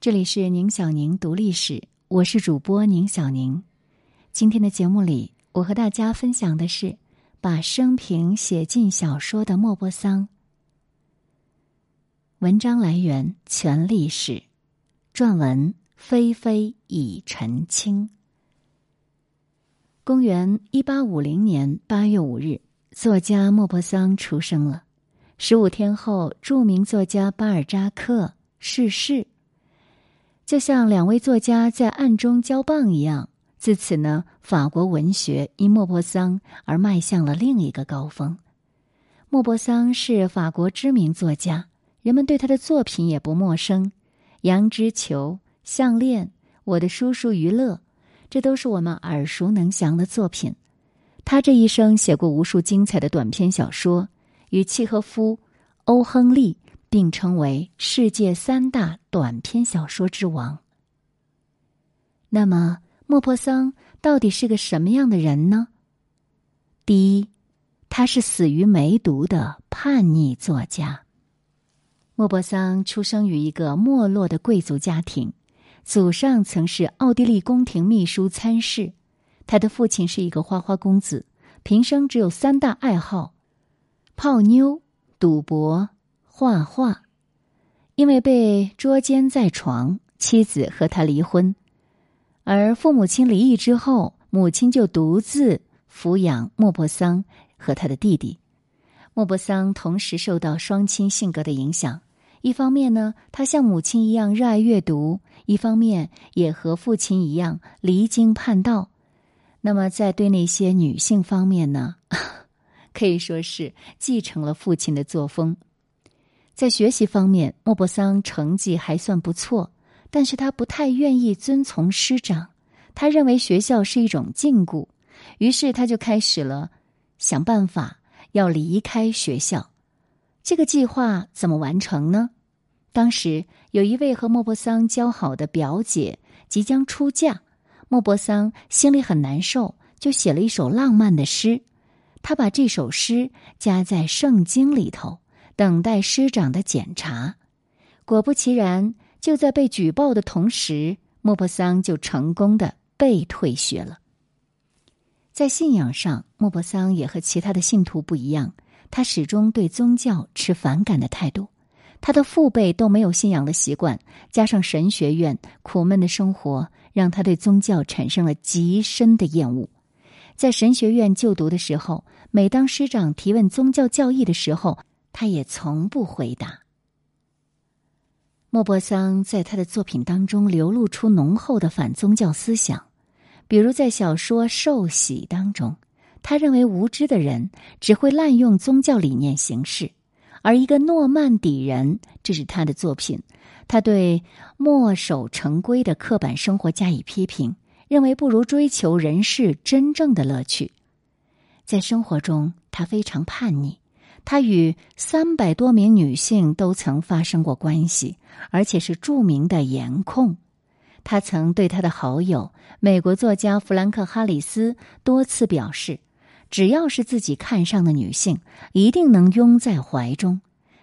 这里是宁小宁读历史，我是主播宁小宁。今天的节目里，我和大家分享的是把生平写进小说的莫泊桑。文章来源全历史，撰文菲菲已澄清。公元一八五零年八月五日，作家莫泊桑出生了。十五天后，著名作家巴尔扎克逝世。就像两位作家在暗中交棒一样，自此呢，法国文学因莫泊桑而迈向了另一个高峰。莫泊桑是法国知名作家，人们对他的作品也不陌生，《羊脂球》《项链》《我的叔叔于勒》，这都是我们耳熟能详的作品。他这一生写过无数精彩的短篇小说，与契诃夫、欧亨利。并称为世界三大短篇小说之王。那么，莫泊桑到底是个什么样的人呢？第一，他是死于梅毒的叛逆作家。莫泊桑出生于一个没落的贵族家庭，祖上曾是奥地利宫廷秘书参事，他的父亲是一个花花公子，平生只有三大爱好：泡妞、赌博。画画，因为被捉奸在床，妻子和他离婚，而父母亲离异之后，母亲就独自抚养莫泊桑和他的弟弟。莫泊桑同时受到双亲性格的影响，一方面呢，他像母亲一样热爱阅读；一方面也和父亲一样离经叛道。那么，在对那些女性方面呢，可以说是继承了父亲的作风。在学习方面，莫泊桑成绩还算不错，但是他不太愿意遵从师长，他认为学校是一种禁锢，于是他就开始了想办法要离开学校。这个计划怎么完成呢？当时有一位和莫泊桑交好的表姐即将出嫁，莫泊桑心里很难受，就写了一首浪漫的诗，他把这首诗加在圣经里头。等待师长的检查，果不其然，就在被举报的同时，莫泊桑就成功的被退学了。在信仰上，莫泊桑也和其他的信徒不一样，他始终对宗教持反感的态度。他的父辈都没有信仰的习惯，加上神学院苦闷的生活，让他对宗教产生了极深的厌恶。在神学院就读的时候，每当师长提问宗教教义的时候，他也从不回答。莫泊桑在他的作品当中流露出浓厚的反宗教思想，比如在小说《受洗》当中，他认为无知的人只会滥用宗教理念行事，而一个诺曼底人，这是他的作品。他对墨守成规的刻板生活加以批评，认为不如追求人世真正的乐趣。在生活中，他非常叛逆。他与三百多名女性都曾发生过关系，而且是著名的颜控。他曾对他的好友美国作家弗兰克·哈里斯多次表示，只要是自己看上的女性，一定能拥在怀中。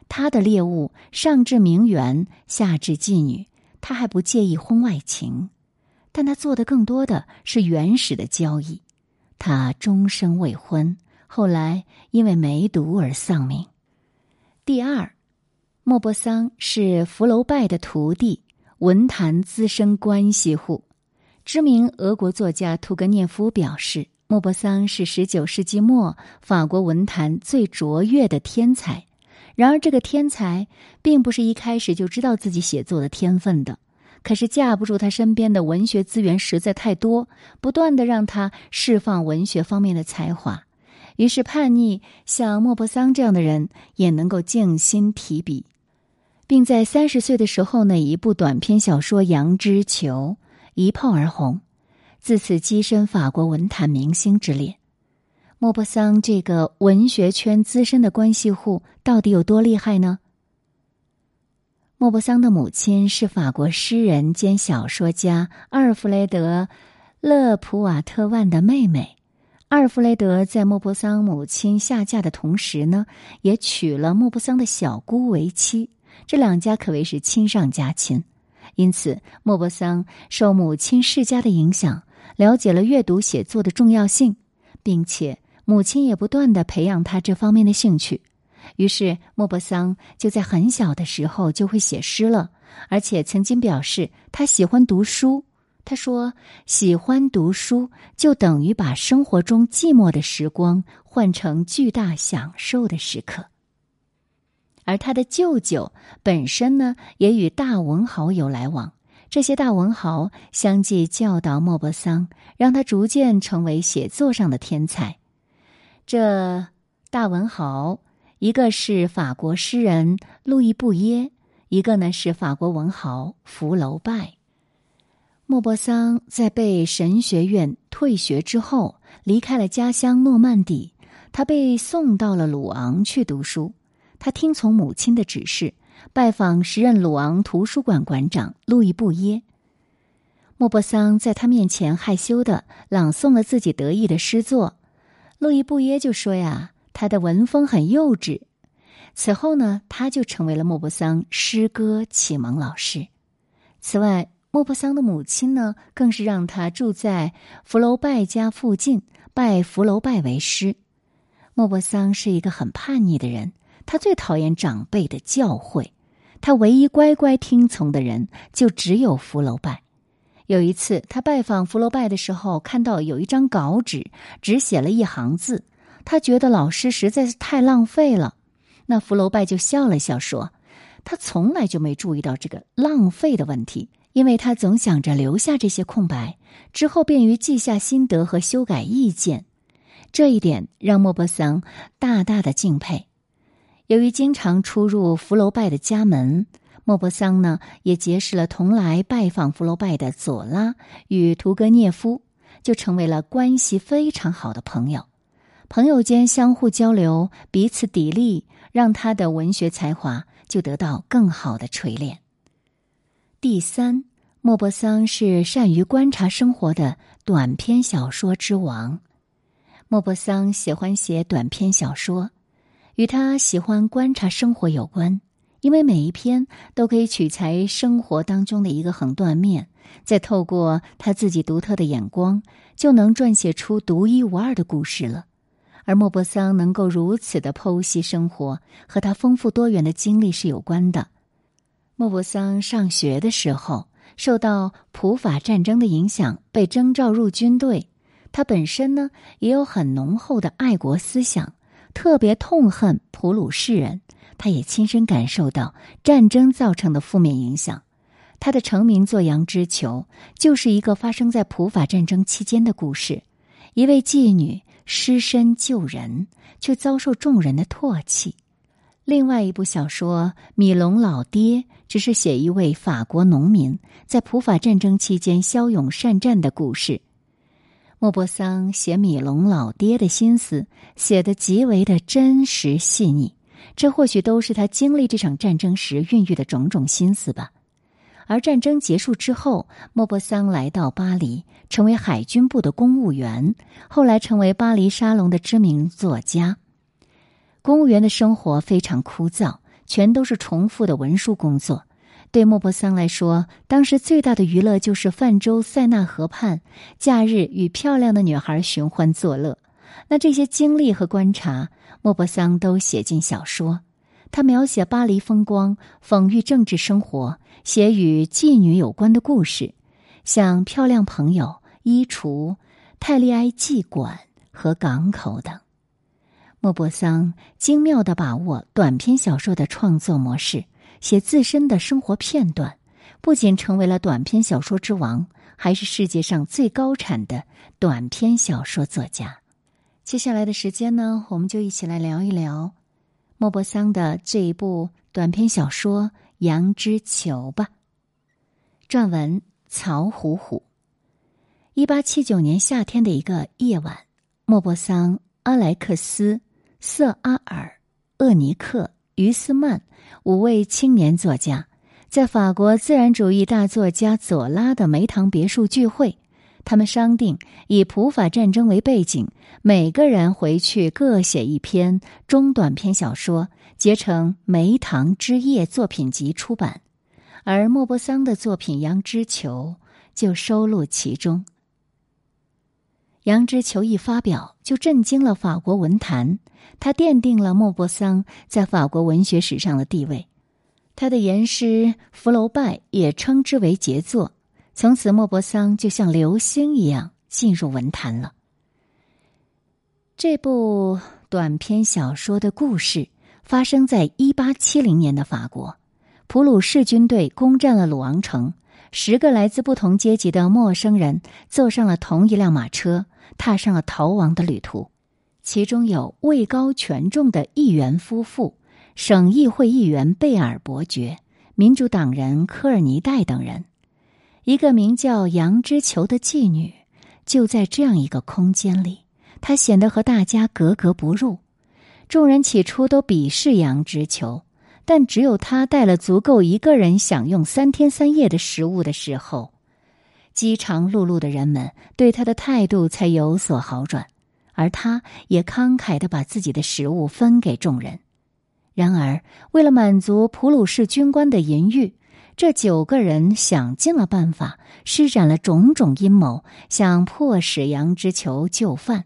他的猎物上至名媛，下至妓女，他还不介意婚外情，但他做的更多的是原始的交易。他终身未婚。后来因为梅毒而丧命。第二，莫泊桑是福楼拜的徒弟，文坛资深关系户。知名俄国作家屠格涅夫表示，莫泊桑是十九世纪末法国文坛最卓越的天才。然而，这个天才并不是一开始就知道自己写作的天分的，可是架不住他身边的文学资源实在太多，不断的让他释放文学方面的才华。于是，叛逆像莫泊桑这样的人也能够静心提笔，并在三十岁的时候呢，一部短篇小说《羊脂球》一炮而红，自此跻身法国文坛明星之列。莫泊桑这个文学圈资深的关系户到底有多厉害呢？莫泊桑的母亲是法国诗人兼小说家阿尔弗雷德·勒普瓦特万的妹妹。阿尔弗雷德在莫泊桑母亲下嫁的同时呢，也娶了莫泊桑的小姑为妻。这两家可谓是亲上加亲。因此，莫泊桑受母亲世家的影响，了解了阅读写作的重要性，并且母亲也不断的培养他这方面的兴趣。于是，莫泊桑就在很小的时候就会写诗了，而且曾经表示他喜欢读书。他说：“喜欢读书，就等于把生活中寂寞的时光换成巨大享受的时刻。”而他的舅舅本身呢，也与大文豪有来往。这些大文豪相继教导莫泊桑，让他逐渐成为写作上的天才。这大文豪，一个是法国诗人路易布耶，一个呢是法国文豪福楼拜。莫泊桑在被神学院退学之后，离开了家乡诺曼底。他被送到了鲁昂去读书。他听从母亲的指示，拜访时任鲁昂图书馆馆长路易布耶。莫泊桑在他面前害羞的朗诵了自己得意的诗作。路易布耶就说：“呀，他的文风很幼稚。”此后呢，他就成为了莫泊桑诗歌启蒙老师。此外，莫泊桑的母亲呢，更是让他住在福楼拜家附近，拜福楼拜为师。莫泊桑是一个很叛逆的人，他最讨厌长辈的教诲，他唯一乖乖听从的人就只有福楼拜。有一次，他拜访福楼拜的时候，看到有一张稿纸，只写了一行字，他觉得老师实在是太浪费了。那福楼拜就笑了笑说：“他从来就没注意到这个浪费的问题。”因为他总想着留下这些空白，之后便于记下心得和修改意见，这一点让莫泊桑大大的敬佩。由于经常出入福楼拜的家门，莫泊桑呢也结识了同来拜访福楼拜的左拉与屠格涅夫，就成为了关系非常好的朋友。朋友间相互交流，彼此砥砺，让他的文学才华就得到更好的锤炼。第三，莫泊桑是善于观察生活的短篇小说之王。莫泊桑喜欢写短篇小说，与他喜欢观察生活有关，因为每一篇都可以取材生活当中的一个横断面，再透过他自己独特的眼光，就能撰写出独一无二的故事了。而莫泊桑能够如此的剖析生活，和他丰富多元的经历是有关的。莫泊桑上学的时候，受到普法战争的影响，被征召入军队。他本身呢，也有很浓厚的爱国思想，特别痛恨普鲁士人。他也亲身感受到战争造成的负面影响。他的成名作《羊脂球》就是一个发生在普法战争期间的故事。一位妓女失身救人，却遭受众人的唾弃。另外一部小说《米龙老爹》只是写一位法国农民在普法战争期间骁勇善战的故事。莫泊桑写米龙老爹的心思写得极为的真实细腻，这或许都是他经历这场战争时孕育的种种心思吧。而战争结束之后，莫泊桑来到巴黎，成为海军部的公务员，后来成为巴黎沙龙的知名作家。公务员的生活非常枯燥，全都是重复的文书工作。对莫泊桑来说，当时最大的娱乐就是泛舟塞纳河畔，假日与漂亮的女孩寻欢作乐。那这些经历和观察，莫泊桑都写进小说。他描写巴黎风光，讽喻政治生活，写与妓女有关的故事，像《漂亮朋友》《衣橱》《泰利埃妓馆》和港口等。莫泊桑精妙的把握短篇小说的创作模式，写自身的生活片段，不仅成为了短篇小说之王，还是世界上最高产的短篇小说作家。接下来的时间呢，我们就一起来聊一聊莫泊桑的这一部短篇小说《羊脂球》吧。撰文：曹虎虎。一八七九年夏天的一个夜晚，莫泊桑、阿莱克斯。瑟阿尔、厄尼克、于斯曼五位青年作家，在法国自然主义大作家左拉的梅塘别墅聚会。他们商定以普法战争为背景，每个人回去各写一篇中短篇小说，结成《梅塘之夜》作品集出版。而莫泊桑的作品《羊脂球》就收录其中。《羊脂球》一发表，就震惊了法国文坛，它奠定了莫泊桑在法国文学史上的地位。他的言诗《福楼拜》也称之为杰作。从此，莫泊桑就像流星一样进入文坛了。这部短篇小说的故事发生在一八七零年的法国，普鲁士军队攻占了鲁昂城，十个来自不同阶级的陌生人坐上了同一辆马车，踏上了逃亡的旅途。其中有位高权重的议员夫妇、省议会议员贝尔伯爵、民主党人科尔尼戴等人，一个名叫杨之球的妓女，就在这样一个空间里。她显得和大家格格不入，众人起初都鄙视杨之球，但只有他带了足够一个人享用三天三夜的食物的时候，饥肠辘辘的人们对他的态度才有所好转，而他也慷慨的把自己的食物分给众人。然而，为了满足普鲁士军官的淫欲，这九个人想尽了办法，施展了种种阴谋，想迫使杨之球就范。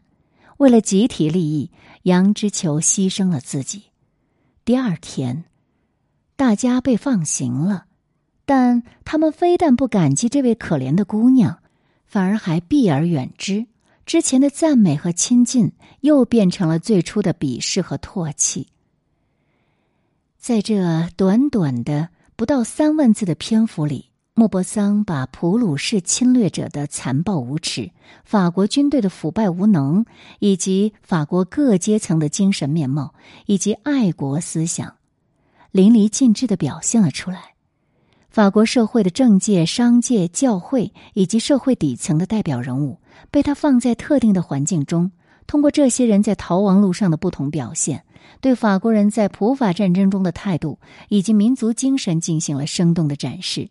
为了集体利益，杨之球牺牲了自己。第二天，大家被放行了，但他们非但不感激这位可怜的姑娘，反而还避而远之。之前的赞美和亲近，又变成了最初的鄙视和唾弃。在这短短的不到三万字的篇幅里。莫泊桑把普鲁士侵略者的残暴无耻、法国军队的腐败无能，以及法国各阶层的精神面貌以及爱国思想，淋漓尽致的表现了出来。法国社会的政界、商界、教会以及社会底层的代表人物，被他放在特定的环境中，通过这些人在逃亡路上的不同表现，对法国人在普法战争中的态度以及民族精神进行了生动的展示。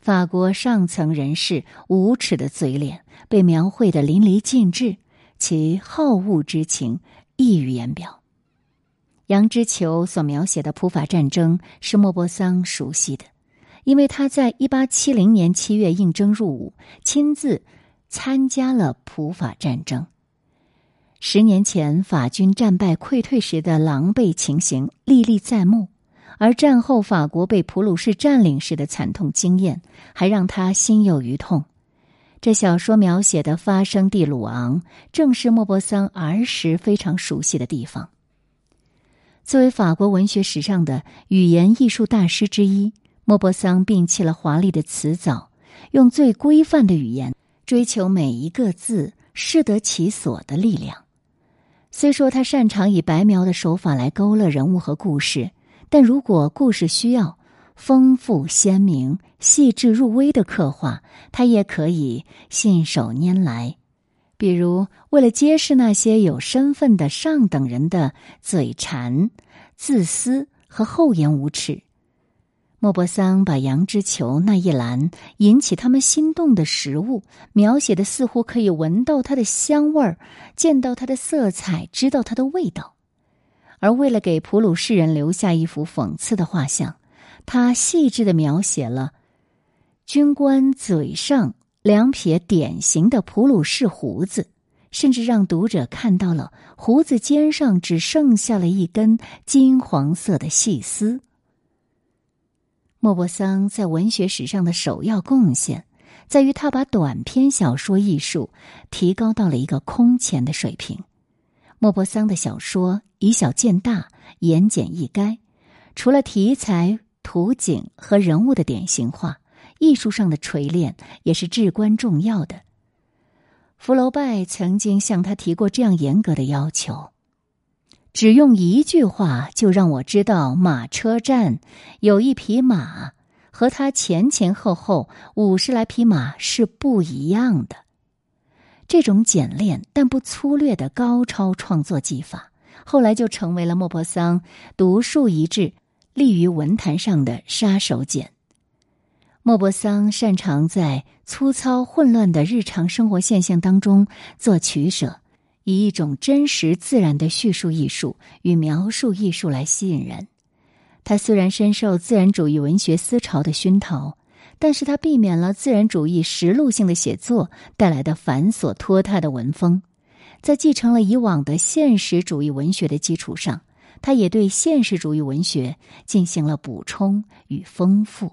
法国上层人士无耻的嘴脸被描绘的淋漓尽致，其好恶之情溢于言表。杨之球所描写的普法战争是莫泊桑熟悉的，因为他在一八七零年七月应征入伍，亲自参加了普法战争。十年前法军战败溃退时的狼狈情形历历在目。而战后法国被普鲁士占领时的惨痛经验，还让他心有余痛。这小说描写的发生地鲁昂，正是莫泊桑儿时非常熟悉的地方。作为法国文学史上的语言艺术大师之一，莫泊桑摒弃了华丽的辞藻，用最规范的语言，追求每一个字适得其所的力量。虽说他擅长以白描的手法来勾勒人物和故事。但如果故事需要丰富鲜明、细致入微的刻画，他也可以信手拈来。比如，为了揭示那些有身份的上等人的嘴馋、自私和厚颜无耻，莫泊桑把羊脂球那一栏引起他们心动的食物描写的似乎可以闻到它的香味儿，见到它的色彩，知道它的味道。而为了给普鲁士人留下一幅讽刺的画像，他细致的描写了军官嘴上两撇典型的普鲁士胡子，甚至让读者看到了胡子尖上只剩下了一根金黄色的细丝。莫泊桑在文学史上的首要贡献，在于他把短篇小说艺术提高到了一个空前的水平。莫泊桑的小说以小见大，言简意赅。除了题材、图景和人物的典型化，艺术上的锤炼也是至关重要的。福楼拜曾经向他提过这样严格的要求：只用一句话就让我知道马车站有一匹马和他前前后后五十来匹马是不一样的。这种简练但不粗略的高超创作技法，后来就成为了莫泊桑独树一帜、立于文坛上的杀手锏。莫泊桑擅长在粗糙混乱的日常生活现象当中做取舍，以一种真实自然的叙述艺术与描述艺术来吸引人。他虽然深受自然主义文学思潮的熏陶，但是他避免了自然主义实录性的写作带来的繁琐拖沓的文风，在继承了以往的现实主义文学的基础上，他也对现实主义文学进行了补充与丰富。